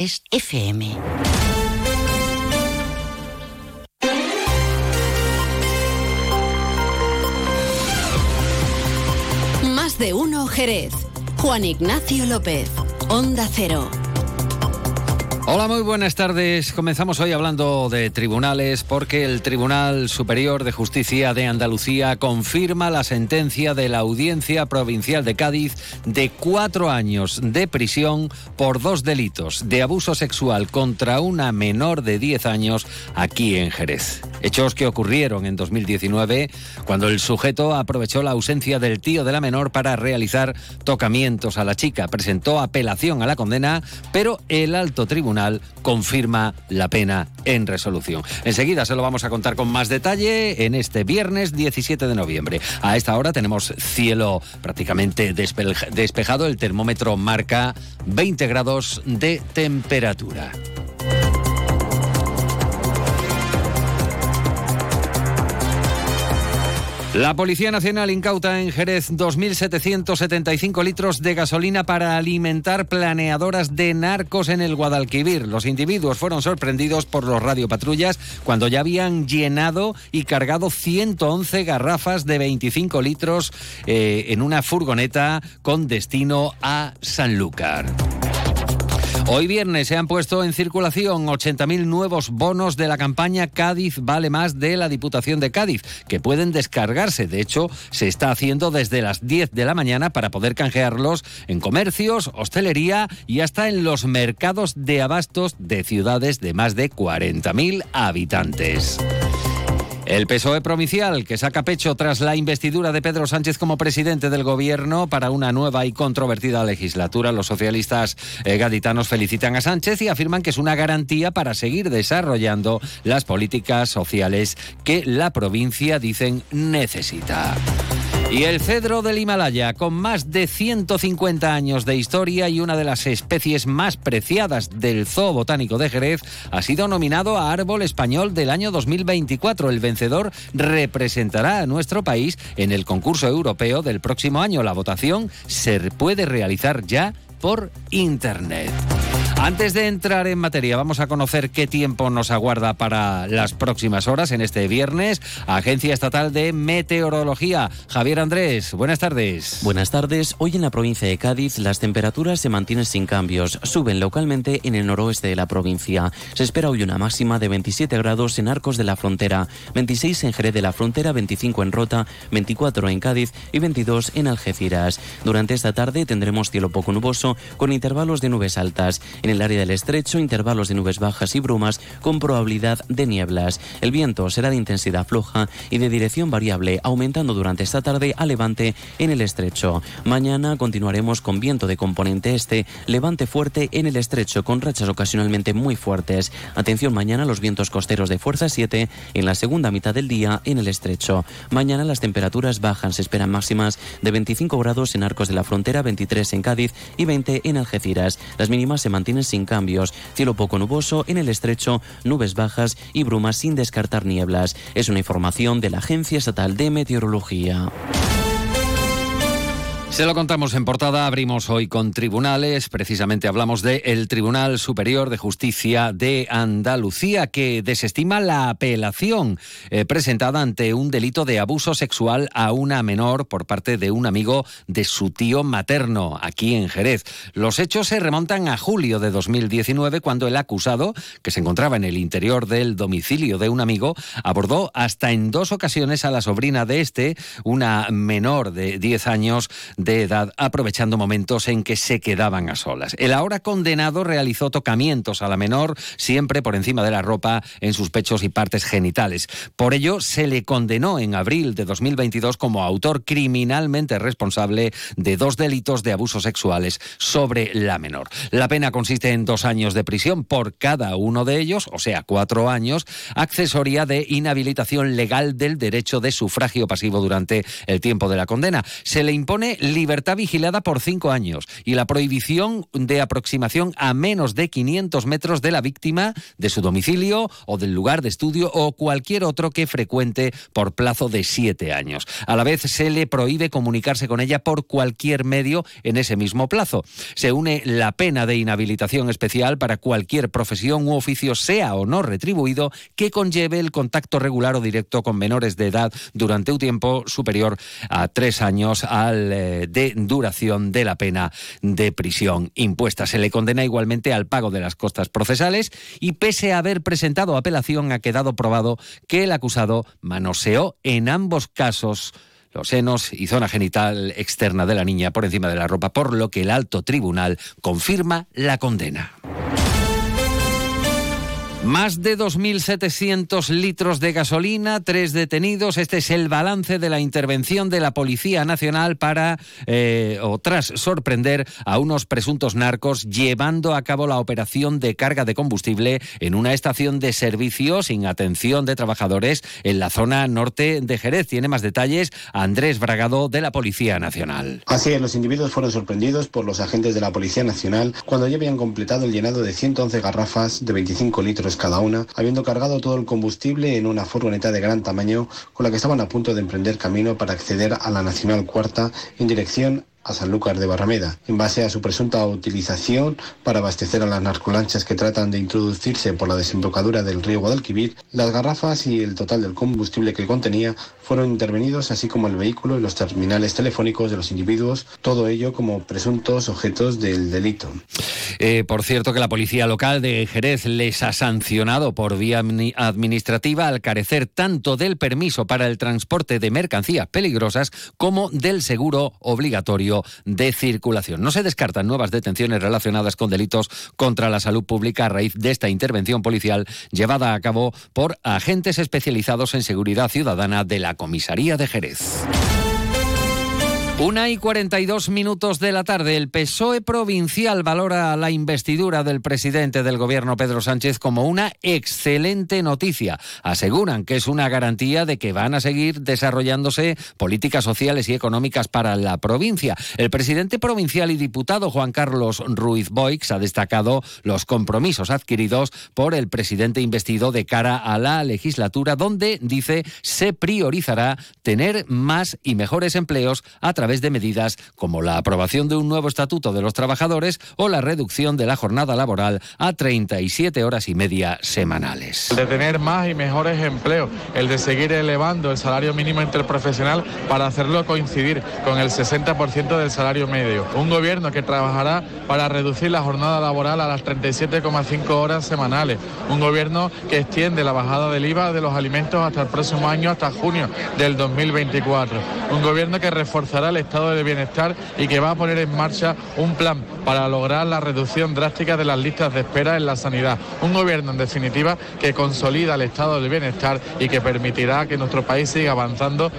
es FM. Más de uno Jerez. Juan Ignacio López. Onda Cero. Hola, muy buenas tardes. Comenzamos hoy hablando de tribunales porque el Tribunal Superior de Justicia de Andalucía confirma la sentencia de la Audiencia Provincial de Cádiz de cuatro años de prisión por dos delitos de abuso sexual contra una menor de 10 años aquí en Jerez. Hechos que ocurrieron en 2019 cuando el sujeto aprovechó la ausencia del tío de la menor para realizar tocamientos a la chica. Presentó apelación a la condena, pero el alto tribunal confirma la pena en resolución. Enseguida se lo vamos a contar con más detalle en este viernes 17 de noviembre. A esta hora tenemos cielo prácticamente despejado. El termómetro marca 20 grados de temperatura. La Policía Nacional incauta en Jerez 2.775 litros de gasolina para alimentar planeadoras de narcos en el Guadalquivir. Los individuos fueron sorprendidos por los radiopatrullas cuando ya habían llenado y cargado 111 garrafas de 25 litros eh, en una furgoneta con destino a Sanlúcar. Hoy viernes se han puesto en circulación 80.000 nuevos bonos de la campaña Cádiz vale más de la Diputación de Cádiz, que pueden descargarse. De hecho, se está haciendo desde las 10 de la mañana para poder canjearlos en comercios, hostelería y hasta en los mercados de abastos de ciudades de más de 40.000 habitantes. El PSOE provincial, que saca pecho tras la investidura de Pedro Sánchez como presidente del gobierno para una nueva y controvertida legislatura. Los socialistas eh, gaditanos felicitan a Sánchez y afirman que es una garantía para seguir desarrollando las políticas sociales que la provincia, dicen, necesita. Y el cedro del Himalaya, con más de 150 años de historia y una de las especies más preciadas del Zoo Botánico de Jerez, ha sido nominado a Árbol Español del año 2024. El vencedor representará a nuestro país en el concurso europeo del próximo año. La votación se puede realizar ya por Internet. Antes de entrar en materia, vamos a conocer qué tiempo nos aguarda para las próximas horas en este viernes. Agencia Estatal de Meteorología. Javier Andrés, buenas tardes. Buenas tardes. Hoy en la provincia de Cádiz las temperaturas se mantienen sin cambios. Suben localmente en el noroeste de la provincia. Se espera hoy una máxima de 27 grados en Arcos de la Frontera, 26 en Jerez de la Frontera, 25 en Rota, 24 en Cádiz y 22 en Algeciras. Durante esta tarde tendremos cielo poco nuboso con intervalos de nubes altas. El área del estrecho, intervalos de nubes bajas y brumas con probabilidad de nieblas. El viento será de intensidad floja y de dirección variable, aumentando durante esta tarde a levante en el estrecho. Mañana continuaremos con viento de componente este, levante fuerte en el estrecho, con rachas ocasionalmente muy fuertes. Atención mañana los vientos costeros de fuerza 7 en la segunda mitad del día en el estrecho. Mañana las temperaturas bajan, se esperan máximas de 25 grados en Arcos de la Frontera, 23 en Cádiz y 20 en Algeciras. Las mínimas se mantienen sin cambios. Cielo poco nuboso en el estrecho, nubes bajas y brumas sin descartar nieblas. Es una información de la Agencia Estatal de Meteorología. Se lo contamos en portada, abrimos hoy con tribunales, precisamente hablamos del el Tribunal Superior de Justicia de Andalucía, que desestima la apelación eh, presentada ante un delito de abuso sexual a una menor por parte de un amigo de su tío materno, aquí en Jerez. Los hechos se remontan a julio de 2019, cuando el acusado, que se encontraba en el interior del domicilio de un amigo, abordó hasta en dos ocasiones a la sobrina de este, una menor de 10 años, de edad, aprovechando momentos en que se quedaban a solas. El ahora condenado realizó tocamientos a la menor, siempre por encima de la ropa, en sus pechos y partes genitales. Por ello, se le condenó en abril de 2022 como autor criminalmente responsable de dos delitos de abusos sexuales sobre la menor. La pena consiste en dos años de prisión por cada uno de ellos, o sea, cuatro años, accesoria de inhabilitación legal del derecho de sufragio pasivo durante el tiempo de la condena. Se le impone libertad vigilada por cinco años y la prohibición de aproximación a menos de 500 metros de la víctima, de su domicilio o del lugar de estudio o cualquier otro que frecuente por plazo de siete años. A la vez se le prohíbe comunicarse con ella por cualquier medio en ese mismo plazo. Se une la pena de inhabilitación especial para cualquier profesión u oficio, sea o no retribuido, que conlleve el contacto regular o directo con menores de edad durante un tiempo superior a tres años al, eh, de duración de la pena de prisión impuesta. Se le condena igualmente al pago de las costas procesales y pese a haber presentado apelación ha quedado probado que el acusado manoseó en ambos casos los senos y zona genital externa de la niña por encima de la ropa, por lo que el alto tribunal confirma la condena. Más de 2.700 litros de gasolina, tres detenidos. Este es el balance de la intervención de la Policía Nacional para, eh, o tras sorprender a unos presuntos narcos llevando a cabo la operación de carga de combustible en una estación de servicio sin atención de trabajadores en la zona norte de Jerez. Tiene más detalles Andrés Bragado de la Policía Nacional. Así los individuos fueron sorprendidos por los agentes de la Policía Nacional cuando ya habían completado el llenado de 111 garrafas de 25 litros cada una, habiendo cargado todo el combustible en una furgoneta de gran tamaño con la que estaban a punto de emprender camino para acceder a la Nacional Cuarta en dirección a Sanlúcar de Barrameda, en base a su presunta utilización para abastecer a las narcolanchas que tratan de introducirse por la desembocadura del río Guadalquivir, las garrafas y el total del combustible que contenía fueron intervenidos, así como el vehículo y los terminales telefónicos de los individuos, todo ello como presuntos objetos del delito. Eh, por cierto, que la policía local de Jerez les ha sancionado por vía administrativa al carecer tanto del permiso para el transporte de mercancías peligrosas como del seguro obligatorio de circulación. No se descartan nuevas detenciones relacionadas con delitos contra la salud pública a raíz de esta intervención policial llevada a cabo por agentes especializados en seguridad ciudadana de la comisaría de Jerez. Una y 42 minutos de la tarde. El PSOE provincial valora la investidura del presidente del gobierno Pedro Sánchez como una excelente noticia. Aseguran que es una garantía de que van a seguir desarrollándose políticas sociales y económicas para la provincia. El presidente provincial y diputado Juan Carlos Ruiz Boix ha destacado los compromisos adquiridos por el presidente investido de cara a la legislatura, donde dice se priorizará tener más y mejores empleos a través de medidas como la aprobación de un nuevo estatuto de los trabajadores o la reducción de la jornada laboral a 37 horas y media semanales. El de tener más y mejores empleos, el de seguir elevando el salario mínimo interprofesional para hacerlo coincidir con el 60% del salario medio. Un gobierno que trabajará para reducir la jornada laboral a las 37,5 horas semanales. Un gobierno que extiende la bajada del IVA de los alimentos hasta el próximo año, hasta junio del 2024. Un gobierno que reforzará el estado de bienestar y que va a poner en marcha un plan para lograr la reducción drástica de las listas de espera en la sanidad. Un gobierno, en definitiva, que consolida el estado de bienestar y que permitirá que nuestro país siga avanzando.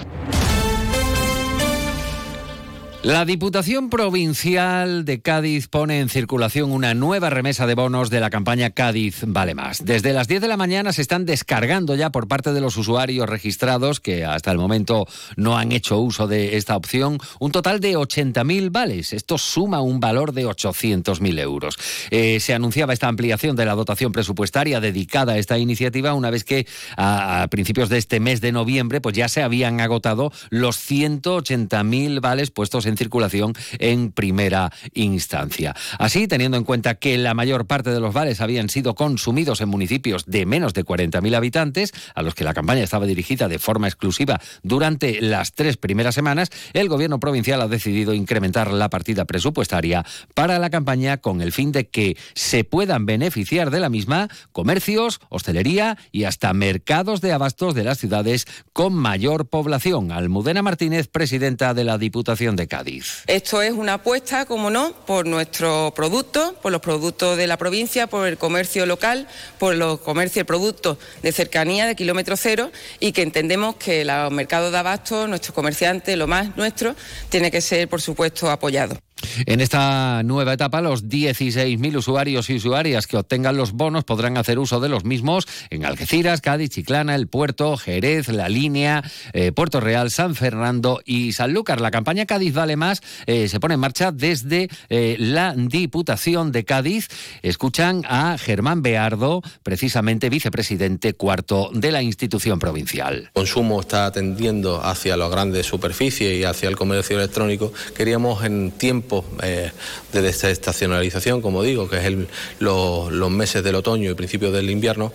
La Diputación Provincial de Cádiz pone en circulación una nueva remesa de bonos de la campaña Cádiz Vale Más. Desde las 10 de la mañana se están descargando ya por parte de los usuarios registrados que hasta el momento no han hecho uso de esta opción un total de 80.000 vales. Esto suma un valor de 800.000 euros. Eh, se anunciaba esta ampliación de la dotación presupuestaria dedicada a esta iniciativa una vez que a, principios de este mes de noviembre pues ya se habían agotado los 180.000 vales puestos en en circulación en primera instancia. Así, teniendo en cuenta que la mayor parte de los vales habían sido consumidos en municipios de menos de 40.000 habitantes, a los que la campaña estaba dirigida de forma exclusiva durante las tres primeras semanas, el gobierno provincial ha decidido incrementar la partida presupuestaria para la campaña con el fin de que se puedan beneficiar de la misma comercios, hostelería y hasta mercados de abastos de las ciudades con mayor población. Almudena Martínez, presidenta de la Diputación de Cádiz. Esto es una apuesta, como no, por nuestros productos, por los productos de la provincia, por el comercio local, por los comercios y productos de cercanía, de kilómetro cero, y que entendemos que los mercados de abasto, nuestros comerciantes, lo más nuestro, tiene que ser, por supuesto, apoyado. En esta nueva etapa, los 16.000 usuarios y usuarias que obtengan los bonos podrán hacer uso de los mismos en Algeciras, Cádiz, Chiclana, El Puerto, Jerez, La Línea, eh, Puerto Real, San Fernando y Sanlúcar. La campaña Cádiz Vale Más eh, se pone en marcha desde eh, la Diputación de Cádiz. Escuchan a Germán Beardo, precisamente vicepresidente cuarto de la institución provincial. Consumo está tendiendo hacia las grandes superficies y hacia el comercio electrónico. Queríamos en tiempos de desestacionalización, como digo, que es los, meses del otoño y principios del invierno,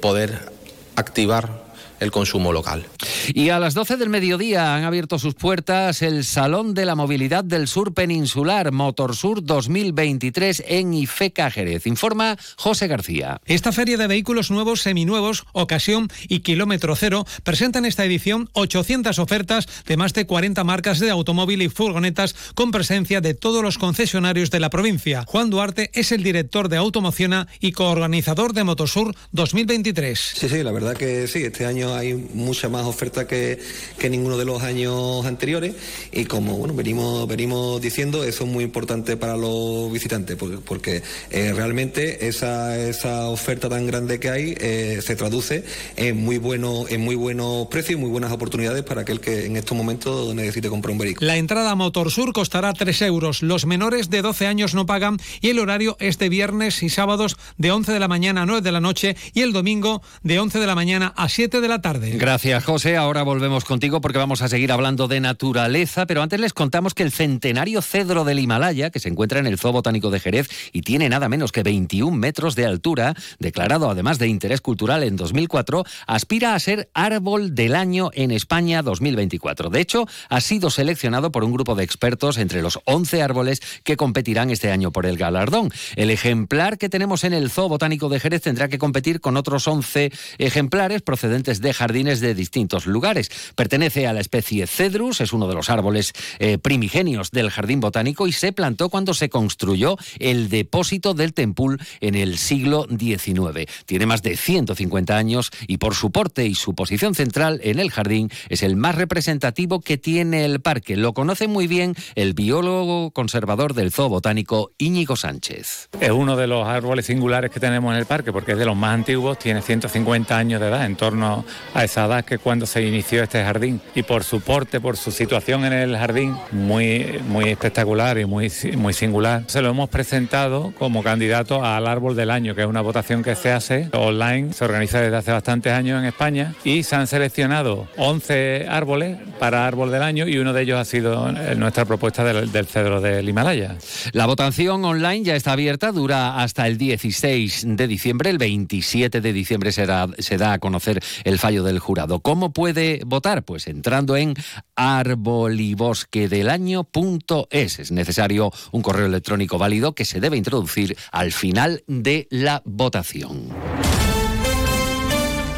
poder activar el consumo local. Y a las 12 del mediodía han abierto sus puertas el Salón de la Movilidad del Sur Peninsular Motorsur 2023 en Ifeca, Jerez. Informa José García. Esta feria de vehículos nuevos, seminuevos, ocasión y kilómetro cero presenta en esta edición 800 ofertas de más de 40 marcas de automóvil y furgonetas con presencia de todos los concesionarios de la provincia. Juan Duarte es el director de Automociona y coorganizador de Motorsur 2023. Sí, sí, la verdad que sí, este año hay mucha más oferta que, que ninguno de los años anteriores y como bueno venimos venimos diciendo eso es muy importante para los visitantes porque, eh, realmente esa, esa oferta tan grande que hay eh, se traduce en muy bueno en muy buenos precios y muy buenas oportunidades para aquel que en estos momentos necesite comprar un vehículo. La entrada a Motorsur costará 3 euros. Los menores de 12 años no pagan y el horario es de viernes y sábados de 11 de la mañana a 9 de la noche y el domingo de 11 de la mañana a 7 de la tarde. Gracias, José. Ahora volvemos contigo porque vamos a seguir hablando de naturaleza, pero antes les contamos que el centenario cedro del Himalaya, que se encuentra en el Zoo Botánico de Jerez y tiene nada menos que 21 metros de altura, declarado además de interés cultural en 2004, aspira a ser árbol del año en España 2024. De hecho, ha sido seleccionado por un grupo de expertos entre los 11 árboles que competirán este año por el galardón. El ejemplar que tenemos en el Zoo Botánico de Jerez tendrá que competir con otros 11 ejemplares procedentes de jardines de distintos lugares. Pertenece a la especie Cedrus, es uno de los árboles eh, primigenios del jardín botánico y se plantó cuando se construyó el depósito del Tempul en el siglo XIX. Tiene más de 150 años y por su porte y su posición central en el jardín es el más representativo que tiene el parque. Lo conoce muy bien el biólogo conservador del zoo botánico Íñigo Sánchez. Es uno de los árboles singulares que tenemos en el parque porque es de los más antiguos, tiene 150 años de edad, en torno a esa edad que cuando se inició este jardín. Y por su porte, por su situación en el jardín, muy, muy espectacular y muy, muy singular, se lo hemos presentado como candidato al árbol del año, que es una votación que se hace online, se organiza desde hace bastantes años en España y se han seleccionado 11 árboles para árbol del año y uno de ellos ha sido nuestra propuesta del, cedro del Himalaya. La votación online ya está abierta, dura hasta el 16 de diciembre, el 27 de diciembre será, se da a conocer el del jurado. ¿Cómo puede votar? Pues entrando en arbolibosquedelaño.es. Es necesario un correo electrónico válido que se debe introducir al final de la votación.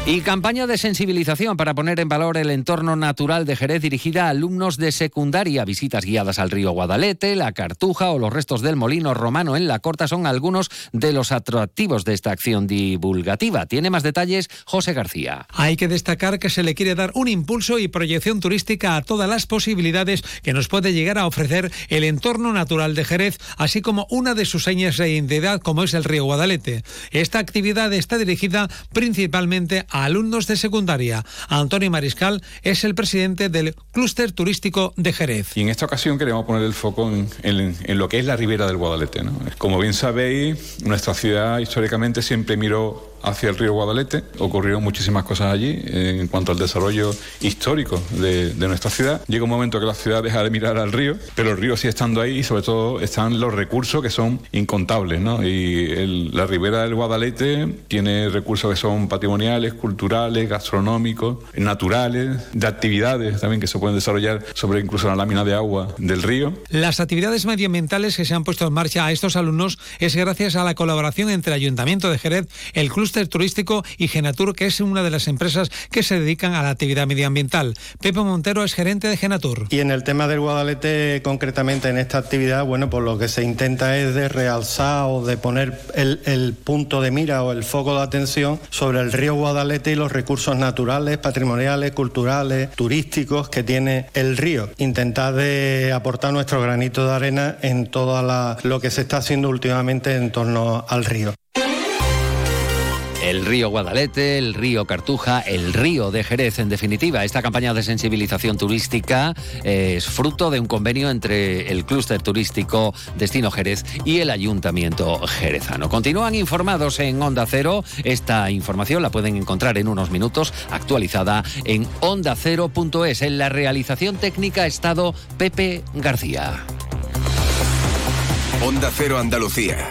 Y campaña de sensibilización para poner en valor el entorno natural de Jerez dirigida a alumnos de secundaria. Visitas guiadas al río Guadalete, la Cartuja o los restos del molino romano en la Corta son algunos de los atractivos de esta acción divulgativa. Tiene más detalles José García. Hay que destacar que se le quiere dar un impulso y proyección turística a todas las posibilidades que nos puede llegar a ofrecer el entorno natural de Jerez, así como una de sus señas de identidad como es el río Guadalete. Esta actividad está dirigida principalmente a alumnos de secundaria. Antonio Mariscal es el presidente del clúster turístico de Jerez. Y en esta ocasión queremos poner el foco en, lo que es la ribera del Guadalete. Como bien sabéis, nuestra ciudad históricamente siempre miró hacia el río Guadalete. Ocurrieron muchísimas cosas allí eh, en cuanto al desarrollo histórico de, nuestra ciudad. Llega un momento que la ciudad deja de mirar al río, pero el río sigue estando ahí y sobre todo están los recursos que son incontables. Y la ribera del Guadalete tiene recursos que son patrimoniales, culturales, gastronómicos, naturales, de actividades también que se pueden desarrollar sobre incluso la lámina de agua del río. Las actividades medioambientales que se han puesto en marcha a estos alumnos es gracias a la colaboración entre el Ayuntamiento de Jerez, el Club clúster turístico y Genatur, que es una de las empresas que se dedican a la actividad medioambiental. Pepe Montero es gerente de Genatur. Y en el tema del Guadalete, concretamente en esta actividad, bueno, pues lo que se intenta es de realzar o de poner el, el punto de mira o el foco de atención sobre el río Guadalete y los recursos naturales, patrimoniales, culturales, turísticos que tiene el río. Intentar de aportar nuestro granito de arena en todo lo que se está haciendo últimamente en torno al río. El río Guadalete, el río Cartuja, el río de Jerez, en definitiva. Esta campaña de sensibilización turística es fruto de un convenio entre el clúster turístico Destino Jerez y el Ayuntamiento Jerezano. Continúan informados en Onda Cero. Esta información la pueden encontrar en unos minutos actualizada en ondacero.es. En la realización técnica estado Pepe García. Onda Cero Andalucía.